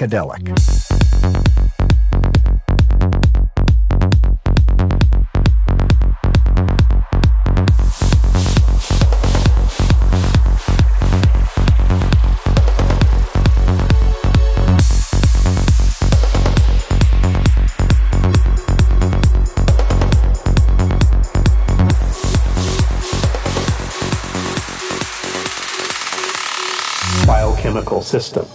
psychedelic. system.